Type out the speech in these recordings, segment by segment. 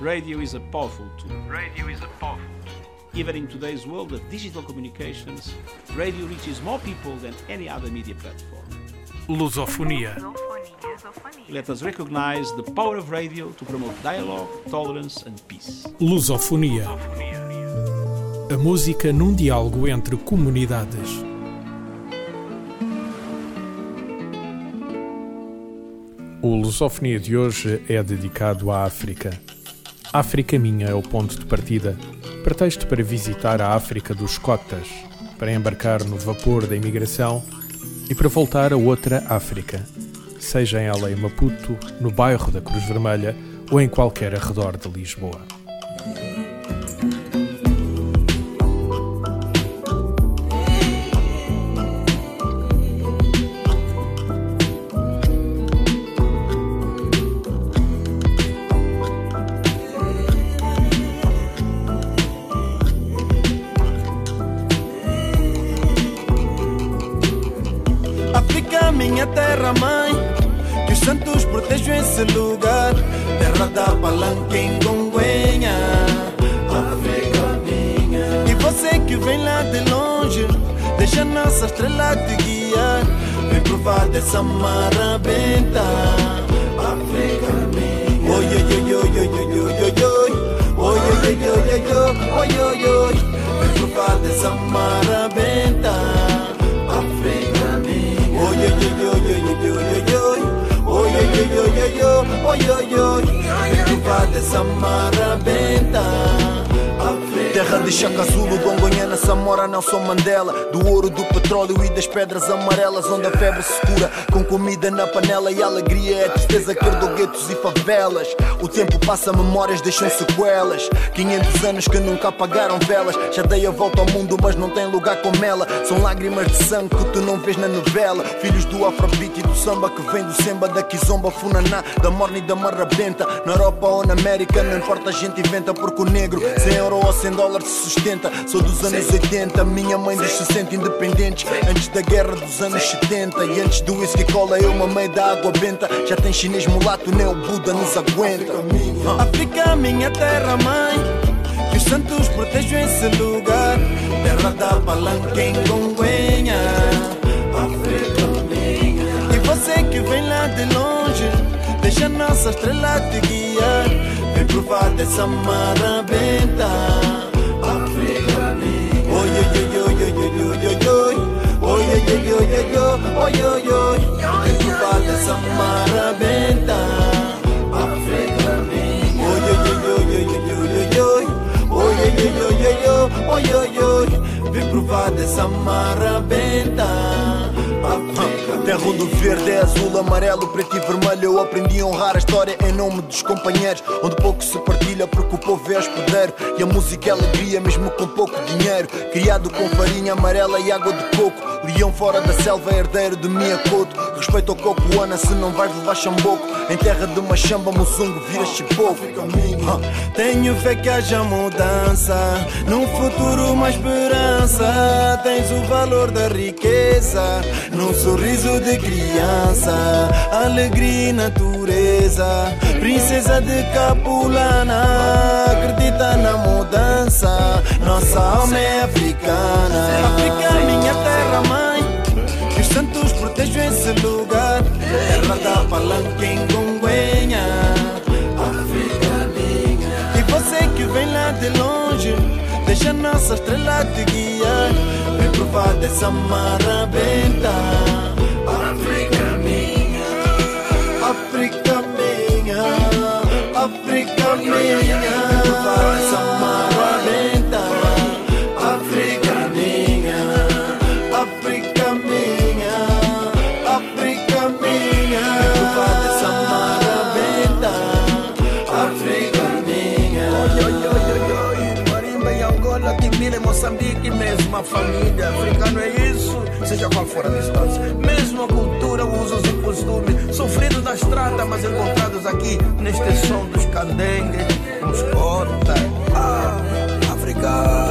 Radio is a powerful tool. Radio is a powerful Even in today's world of digital communications, radio reaches more people than any other media platform. Lusofonia. Let us recognize the power of radio to promote dialogue, tolerance and peace. Lusofonia. A música num diálogo entre comunidades. O Lusofonia de hoje é dedicado à África. África Minha é o ponto de partida, pretexto para visitar a África dos Cotas, para embarcar no vapor da imigração e para voltar a outra África, seja ela em Maputo, no bairro da Cruz Vermelha ou em qualquer arredor de Lisboa. Minha terra mãe Que os santos protejam esse lugar Terra da palanca em Gonguenha África minha E você que vem lá de longe Deixa nossa estrela te guiar Vem provar dessa mara benta África minha Oi, oi, oi, oi, oi, oi, oi, oi, oi Oi, oi, oi, oi, oi, oi, oi, oi Vem provar dessa mara yo, yo, yo, oh, yo, yo. Tú fate sa marabenta. Terra de Chaka Zulu, Gongonhana, Samora, Nelson Mandela. Do ouro, do petróleo e das pedras amarelas Onde a febre se cura com comida na panela E a alegria é a tristeza que herdou guetos e favelas. O tempo passa, memórias deixam sequelas. 500 anos que nunca apagaram velas. Já dei a volta ao mundo, mas não tem lugar como ela. São lágrimas de sangue que tu não vês na novela. Filhos do afrobeat e do samba que vem do semba Da kizomba, funaná, da morna e da marrabenta. Na Europa ou na América, não importa a gente inventa Porque o negro, sem euro ou sem dólar dólar se sustenta. Sou dos anos 80, minha mãe se sente independentes. Antes da guerra dos anos 70 e antes do whisky cola, eu mamei da água benta. Já tem chinês mulato, nem o Buda nos aguenta. África, minha terra mãe. Que os santos protejam esse lugar. Terra da palanca em Gonguenha. África, minha. E você que vem lá de longe, deixa nossa estrela te guiar. Vem provar dessa marabenta. Oy oy oy, vi provate sa marabenta. Minha. Oi, oi, oi, oi, oi, oi, oi. Oi, oi, oi, oi, oi, oi, oi, oi. Vem provar dessa mara benta. Terra onde o verde é azul, amarelo, preto e vermelho. Eu aprendi a honrar a história em nome dos companheiros. Onde pouco se partilha porque o povo é hospedeiro. E a música é alegria, mesmo com pouco dinheiro. Criado com farinha amarela e água de coco. Leão fora da selva, herdeiro de Miyakoto Respeito ao coco, Ana, se não vais levar chamboco. Em terra de Machamba, Muzungo, vira chipoco. Tenho fé que haja mudança. Num futuro uma esperança. Tens o valor da riqueza. Num sorriso de criança. Alegria e natureza Princesa de Capulana Acredita na mudança. Nossa alma é africana. África, minha terra mãe. Que os santos protejam esse lugar. Terra da palanca em Gonguenha África minha. E você que vem lá de longe Deixa nossa estrela te guiar. Vem provar dessa marabenta Moçambique, mesma família. Africano é isso, seja qual for a distância. Mesma cultura, usos e na estrada, mas encontrados aqui neste som dos candengues, nos corta. Ah, África.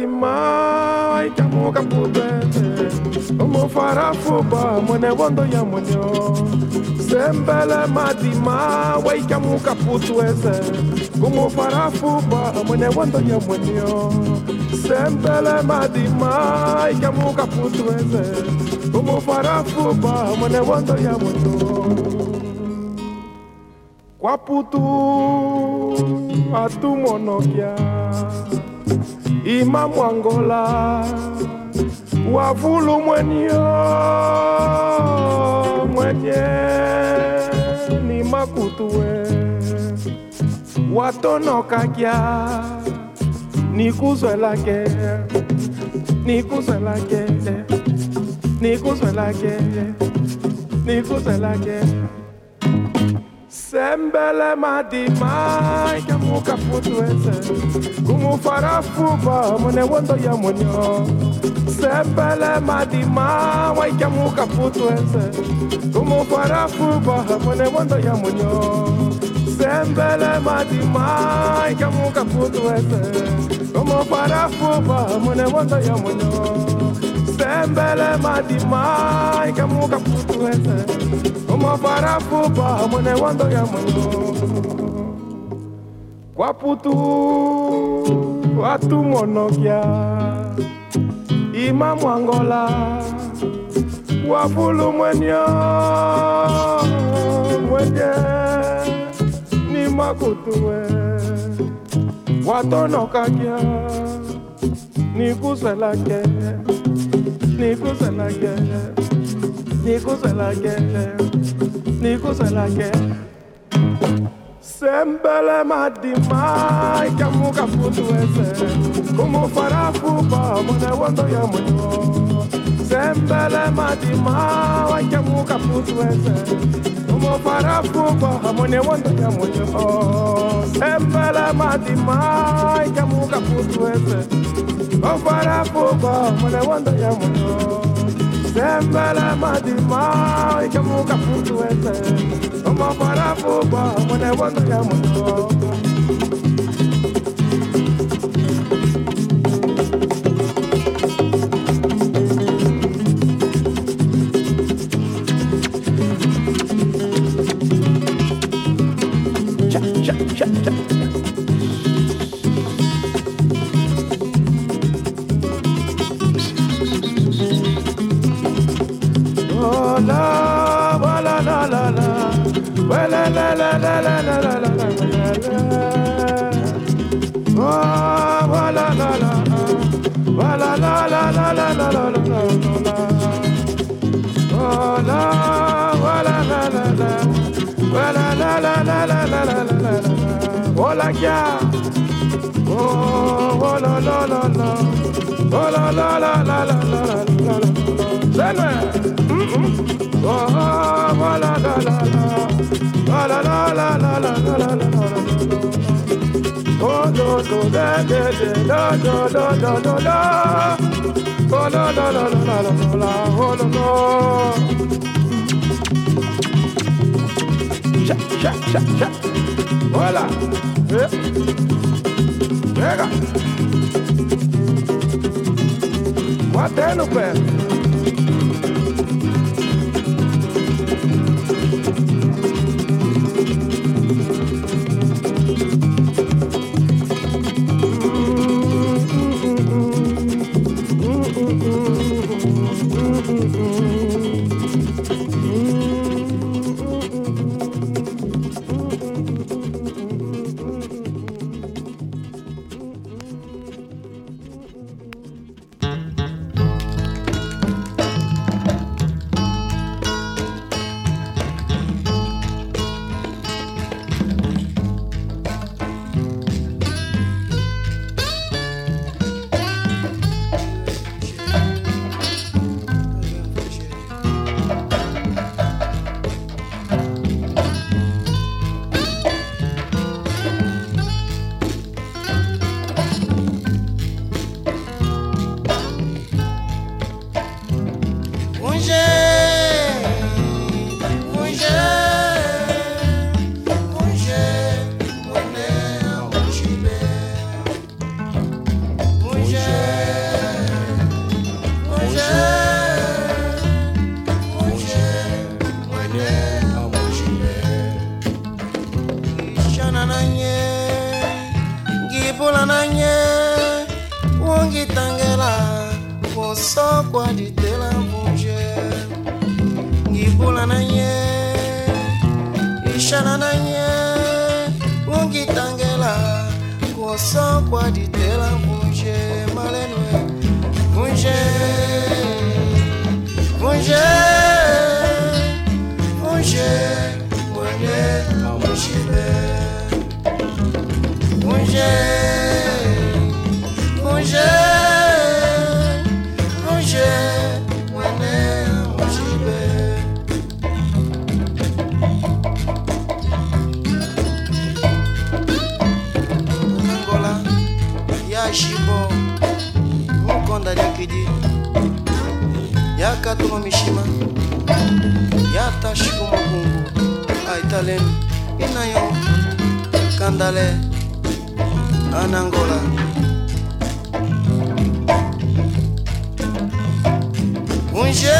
dimma ai kamu kamu bene Omo farafoba mone wondo ya monyo Sembele madima wai kamu kaputu ese Omo farafoba mone wondo ya monyo Sembele madima ai kamu kaputu ese Omo farafoba mone wondo ya monyo Kwaputu atu monokia imamu angola wavulu mwenyo mwenye ni makutue watonokakia nikuzwelake nikuzwelake nikuzwelake nikuzwelake sembelema dimai kamuka futu ese. Kumufara fuba mune wondo ya munyo sembelema dimai wai kamuka kumufara fuba mune wondo ya munyo sembelema dimai kamuka futu kumufara fuba mune wondo ya sembele madimai kamuka putuese omafarafupa mwene wando ya mwengo kwa putu watu monokia ima mwangola wafulu mwenyo mwenye. Ni makutuwe watonokakia nikuswelake Nikos à la guerre, Nikos à la guerre, Nikos à la guerre. Sembelema demais que a muca flutuece Como farafuba, mone wando ya moyo Sembelema demais que a muca flutuece Como farafuba, mone wando ya moyo Sembelema demais que a muca flutuece Mofara fuko mwana wanda ya mwana Sembele madima Ike muka futu ese Mofara fuko mwana wanda ya mwana la la la la la la la la la. Oh la, la la la la, la la la la la la la la la. Oh la ya, oh oh la la la la, oh la la la la la la la la la. Selma. Oh, oh, la la la, la la la la la la la la la la. Oh, do do da da da da da da da da. Oh, la la la la la la la, oh la la. Cha cha cha cha. Voilà. Eh. Pega. Batendo pé. katuma mishima ya tashiko mokungu aitalenu inayo kandale anangola unje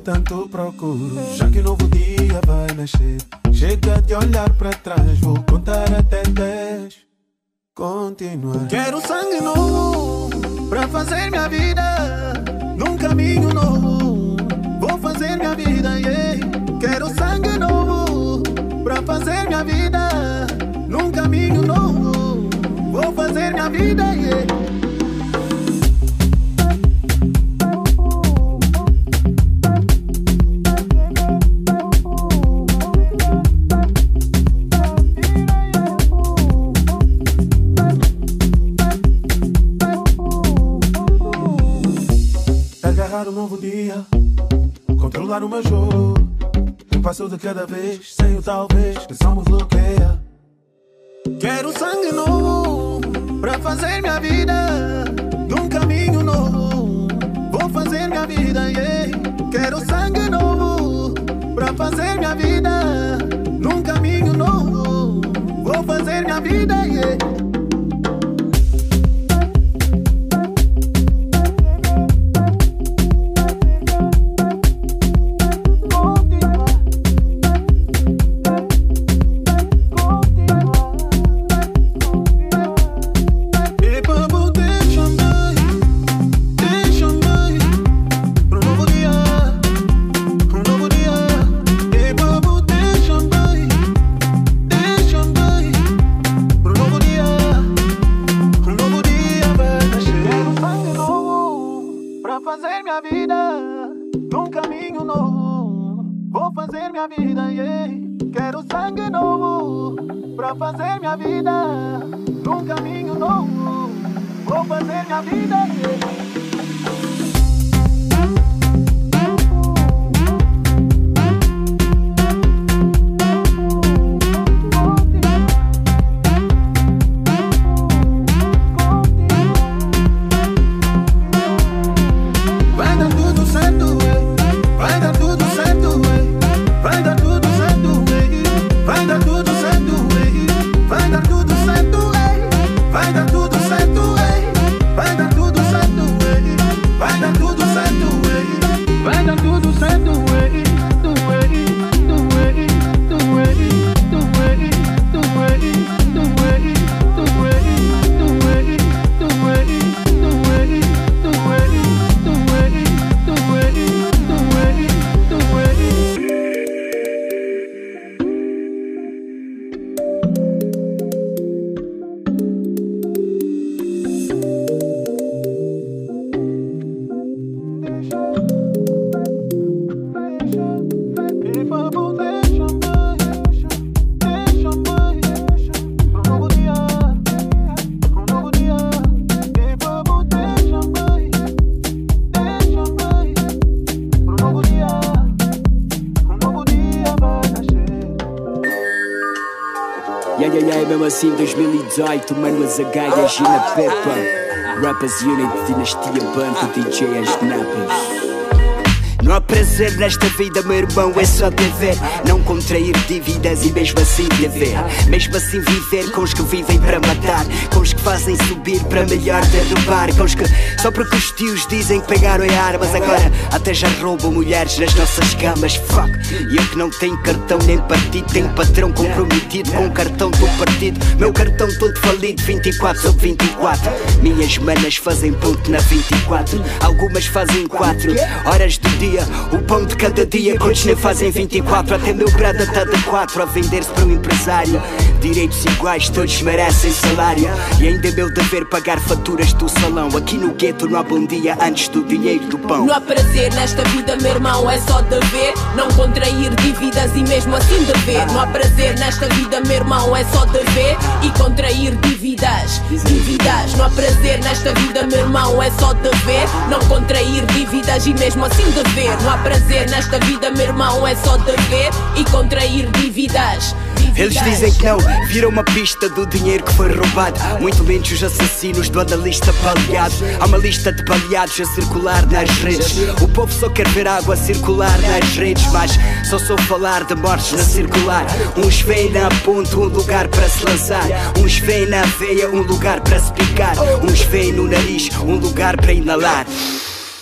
tanto procuro. Já que novo dia vai nascer, chega de olhar para trás. Vou contar até 10. Continuar. Quero sangue novo para fazer minha vida num caminho novo. Um novo dia, controlar o meu jogo. Um passo de cada vez, sem o talvez, que só me bloqueia. Quero sangue novo para fazer minha vida num caminho novo. Vou fazer minha vida, yeah. Quero sangue novo para fazer minha vida num caminho novo. Vou fazer minha vida, yeah. Assim 2018, mano, as agaias e na pepa. Rappers Unit, Dinastia Banco, DJ as. Não há prazer nesta vida, meu irmão, é só dever. Não contrair dívidas e mesmo assim dever. Mesmo assim viver com os que vivem para matar. Com os que fazem subir para melhor derrubar. Com os que só porque os tios dizem que pegaram em armas. Agora até já roubam mulheres nas nossas camas. Fuck. E eu que não tenho cartão nem partido. Tenho patrão comprometido com o cartão do partido. Meu cartão todo falido, 24 sobre 24. Minhas manas fazem ponto na 24. Algumas fazem 4 horas do dia dia. O pão de cada dia, quantos nem fazem 24? Até meu brada está de 4 a vender-se para um empresário. Direitos iguais, todos merecem salário. E ainda é meu dever pagar faturas do salão. Aqui no gueto não há bom dia antes do dinheiro do pão. Não há prazer nesta vida, meu irmão, é só dever. Não contrair dívidas e mesmo assim dever. Não há prazer nesta vida, meu irmão, é só dever. E contrair dívidas, dívidas. Não há prazer nesta vida, meu irmão, é só dever. Não contrair dívidas e mesmo assim dever. Não há prazer nesta vida, meu irmão, é só dever. E contrair dívidas Eles dizem que não, viram uma pista do dinheiro que foi roubado. Muito menos os assassinos do analista baleado. Há uma lista de baleados a circular nas redes. O povo só quer ver água circular nas redes, mas só sou falar de mortes na circular. Uns veem na ponta um lugar para se lançar. Uns veem na veia um lugar para se picar. Uns veem no nariz um lugar para inalar.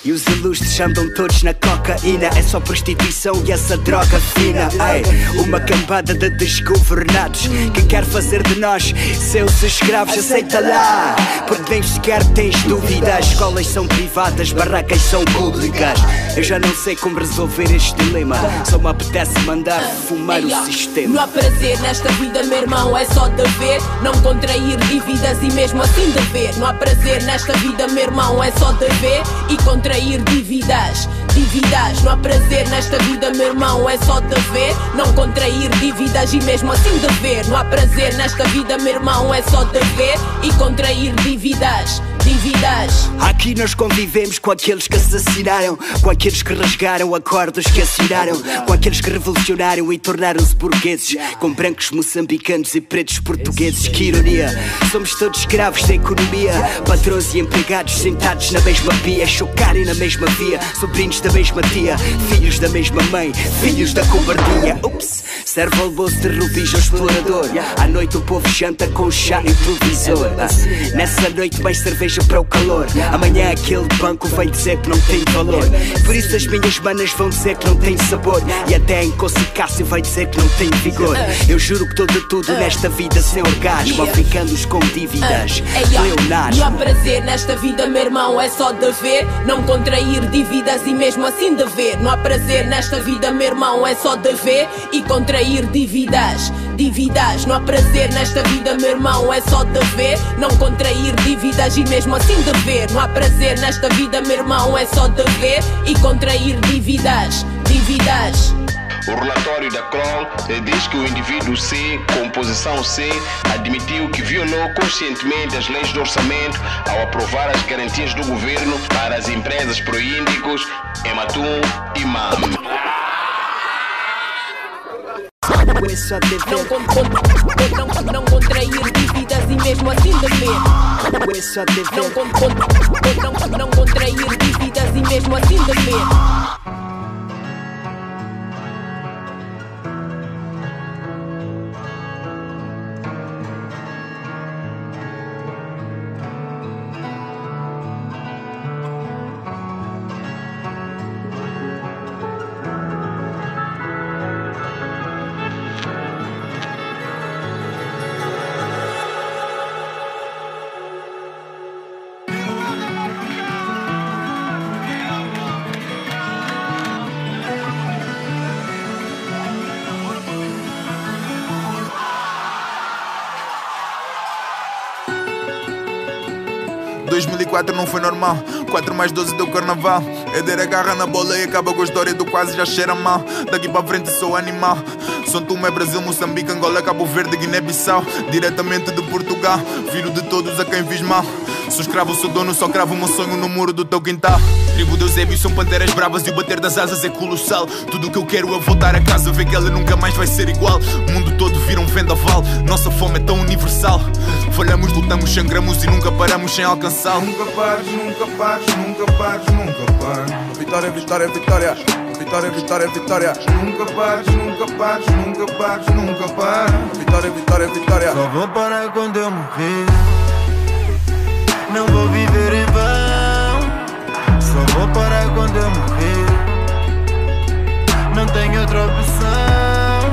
E os ilustres andam todos na cocaína É só prostituição e essa droga fina Ei, Uma cambada de desgovernados Que quer fazer de nós seus escravos Aceita lá, porque nem sequer tens dúvidas Escolas são privadas, barracas são públicas. Eu já não sei como resolver este dilema Só me apetece mandar fumar o sistema. Não há prazer nesta vida, meu irmão, é só dever. Não contrair dívidas e mesmo assim dever. Não há prazer nesta vida, meu irmão, é só dever E contrair dívidas dívidas. Não há prazer nesta vida, meu irmão, é só dever. Não contrair dívidas e mesmo assim dever. Não há prazer nesta vida, meu irmão, é só dever e contrair dívidas. Dívidas. Aqui nós convivemos com aqueles que assassinaram, com aqueles que rasgaram acordos que assinaram, com aqueles que revolucionaram e tornaram-se burgueses, com brancos moçambicanos e pretos portugueses. Que ironia! Somos todos escravos da economia, patrões e empregados sentados na mesma pia, chocarem na mesma via, sobrinhos da mesma tia, filhos da mesma mãe, filhos da cobardia. Ups, serve almoço de ao explorador. À noite o povo janta com chá e. Ah, Nessa noite mais cerveja para o calor. Amanhã aquele banco vai dizer que não tem valor. Por isso as minhas manas vão dizer que não tem sabor. E até em Cássio vai dizer que não tem vigor. Eu juro que de tudo nesta vida sem orgasmo. Africanos com dívidas. Ei, ó, Não há prazer nesta vida, meu irmão, é só dever. Não contrair dívidas e mesmo assim dever. Não há prazer nesta vida, meu irmão, é só dever e contrair dívidas. Dívidas, não há prazer nesta vida, meu irmão, é só dever. Não contrair dívidas e mesmo assim dever. Não há prazer nesta vida, meu irmão, é só dever e contrair dívidas. Dívidas. O relatório da Kroll eh, diz que o indivíduo C, composição C, admitiu que violou conscientemente as leis do orçamento ao aprovar as garantias do governo para as empresas proíndicos Ematum e MAM. É só dever. Não, con- não, não contrair dívidas e mesmo assim dever. É só Não, dever. con- con- não, não contrair dívidas e mesmo assim dever. 2004 não foi normal. 4 mais 12 deu carnaval. Eder agarra na bola e acaba com a história do quase já cheira mal. Daqui para frente sou animal. São Tomé, Brasil, Moçambique, Angola, Cabo Verde, Guiné-Bissau. Diretamente de Portugal. Viro de todos a quem fiz mal. Sou escravo, sou dono, só cravo meu sonho no muro do teu quintal. Tribo de Eusébio são panteras bravas e o bater das asas é colossal. Tudo o que eu quero é voltar a casa, ver que ela nunca mais vai ser igual. O mundo todo vira um vendaval, nossa fome é tão universal. Falhamos, lutamos, sangramos e nunca paramos sem alcançá-lo. Nunca pares, nunca pares, nunca pares, nunca pares. Vitória, vitória, vitória. Vitória, vitória, vitória. Nunca pares, nunca pares, nunca pares, nunca pares. Vitória, vitória, vitória. Só vou parar quando eu morrer. Não vou viver em vão. Só vou parar quando eu morrer. Não tenho outra opção.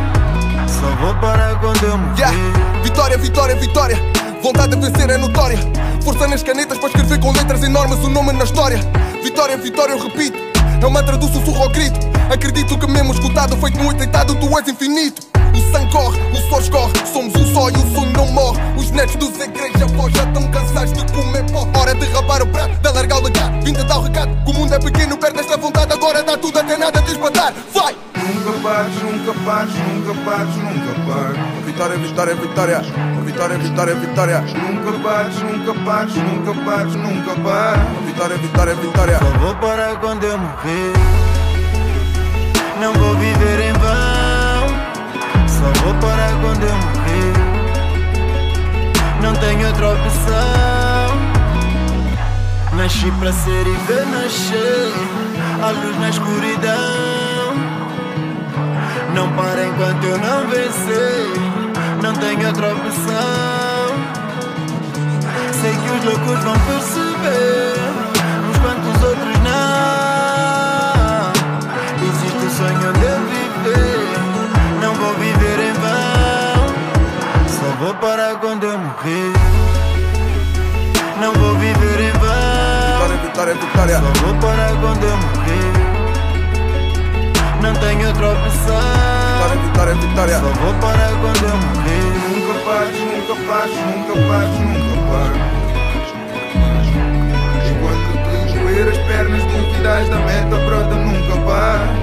Só vou parar quando eu morrer. Yeah. Vitória, vitória, vitória. Vontade de vencer é notória. Força nas canetas para escrever com letras enormes o nome na história. Vitória, vitória, eu repito. É o mantra do sussurro ao grito. Acredito que mesmo escutado, feito no deitado, tu és infinito. O sangue corre, o suor escorre. Somos um só e o sonho não morre. Os netos dos igreja avós já estão cansados de comer pó. Hora de rapar o prato, de alargar o legado. Vim de dar o recado. Que o mundo é pequeno, perde esta vontade. Agora dá tudo até nada de espantar. Vai! Nunca pares, nunca pares, nunca pares, nunca pares. Vitória, vitória, vitória. Vitória, vitória, vitória. Nunca pares, nunca pares, nunca pares, nunca pares. Vitória, vitória, vitória. Só vou parar quando eu morrer. Nasci para ser e ver nascer a luz na escuridão. Não para enquanto eu não vencer. Não tenho outra opção. Sei que os loucos vão perceber, uns quantos outros não. Existe o sonho de eu viver, não vou viver em vão. Só vou parar quando eu morrer. Não vou viver em. Vitória, vitória. Só vou parar quando eu morrer. Não tenho outra opção. Vitória, vitória, vitória. Só vou parar quando eu morrer. Nunca pares, nunca pares, nunca pares, nunca pares. Enquanto te doer as pernas, duvidas da meta, brota, nunca pares.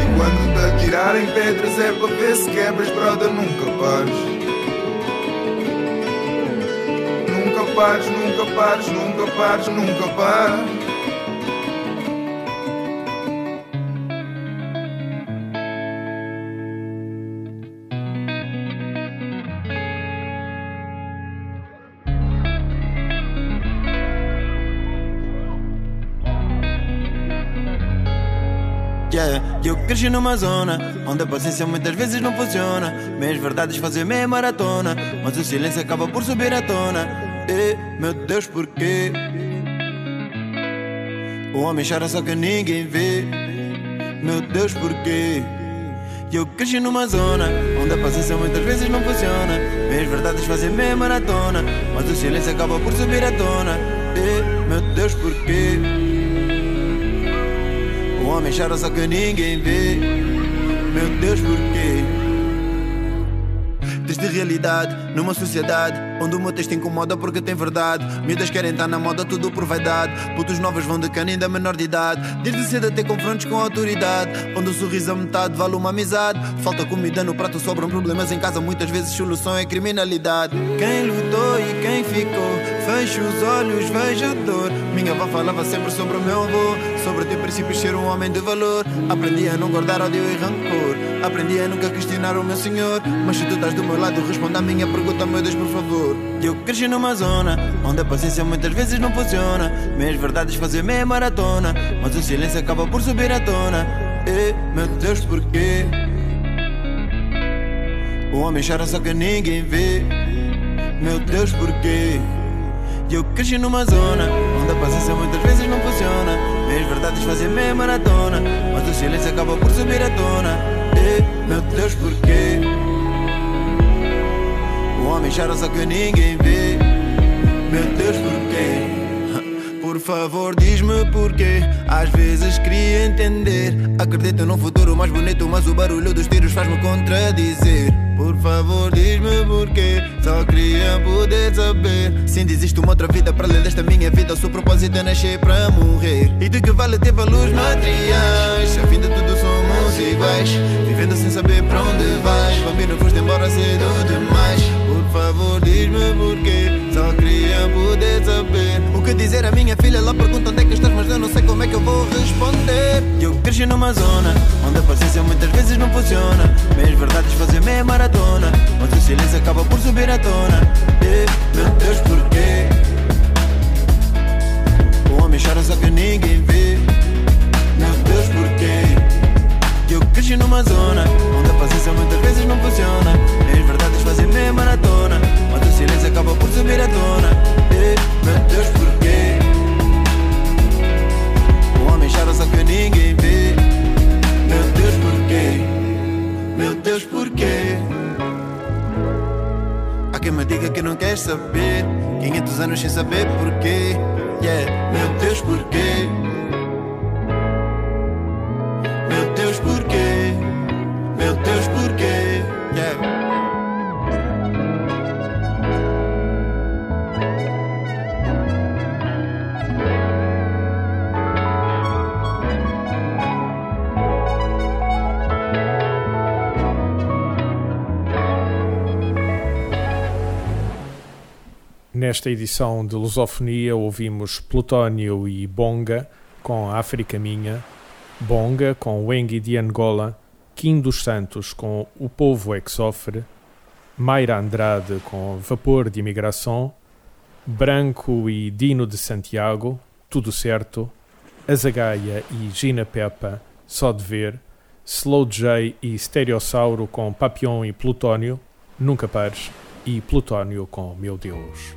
Enquanto te atirarem pedras, é para ver se quebras, brother, nunca pares. Nunca pares, nunca pares, nunca pares, nunca pares. Eu cresci numa zona onde a paciência muitas vezes não funciona. Meias verdades fazem meia maratona, mas o silêncio acaba por subir à tona. E, meu Deus, porquê? O homem chora só que ninguém vê. Meu Deus, porquê? Eu cresci numa zona onde a paciência muitas vezes não funciona. Meias verdades fazem meia maratona, mas o silêncio acaba por subir à tona. E, meu Deus, porquê? O homem chora só que ninguém vê. Meu Deus, porquê? Desde realidade, numa sociedade onde o meu texto incomoda porque tem verdade. Miúdas querem estar na moda, tudo por vaidade. Putos novos vão de cana ainda menor de idade. Desde cedo até confrontos com a autoridade. Onde o sorriso a metade vale uma amizade. Falta comida no prato, sobram problemas em casa. Muitas vezes solução é criminalidade. Quem lutou e quem ficou, fecho os olhos, vejo dor. Minha avó falava sempre sobre o meu avô. Sobre ter princípios, ser um homem de valor. Aprendi a não guardar ódio e rancor. Aprendi a nunca questionar o meu senhor. Mas se tu estás do meu lado, responda a minha pergunta, meu Deus, por favor. Eu cresci numa zona onde a paciência muitas vezes não funciona. Meias verdades fazem meia maratona, mas o silêncio acaba por subir à tona. E, meu Deus, porquê? O homem chora só que ninguém vê. Meu Deus, porquê? Eu cresci numa zona onde a paciência muitas vezes não funciona. Meias verdades fazem meia maratona, mas o silêncio acaba por subir à tona. E, meu Deus, porquê? O homem chora só que ninguém vê. Meu Deus, porquê? Favor, diz-me porquê. Às vezes queria entender. Acredito num futuro mais bonito, mas o barulho dos tiros faz-me contradizer. Por favor, diz-me porquê. Só queria poder saber. Se existe uma outra vida para além desta minha vida. O seu propósito é nascer para morrer. E de que vale ter valores materiais? A fim de tudo somos iguais. Vivendo sem saber para onde vais. Bambino, foste embora cedo demais. Favor, diz-me porquê. Só queria poder saber. O que dizer a minha filha? Ela pergunta onde é que estás, mas eu não sei como é que eu vou responder. Eu cresci numa zona onde a paciência muitas vezes não funciona. Meias verdades fazem meia maratona, mas o silêncio acaba por subir à tona. E, meu Deus, porquê? O homem chora só que Nesta edição de Lusofonia ouvimos Plutónio e Bonga com África Minha, Bonga com Wengi de Angola, Kim dos Santos com O Povo é que Sofre, Mayra Andrade com Vapor de Imigração, Branco e Dino de Santiago, Tudo Certo, Azagaia e Gina Peppa, Só de Ver, Slow J e Stereossauro com Papillon e Plutónio, Nunca Pares, e Plutónio com Meu Deus.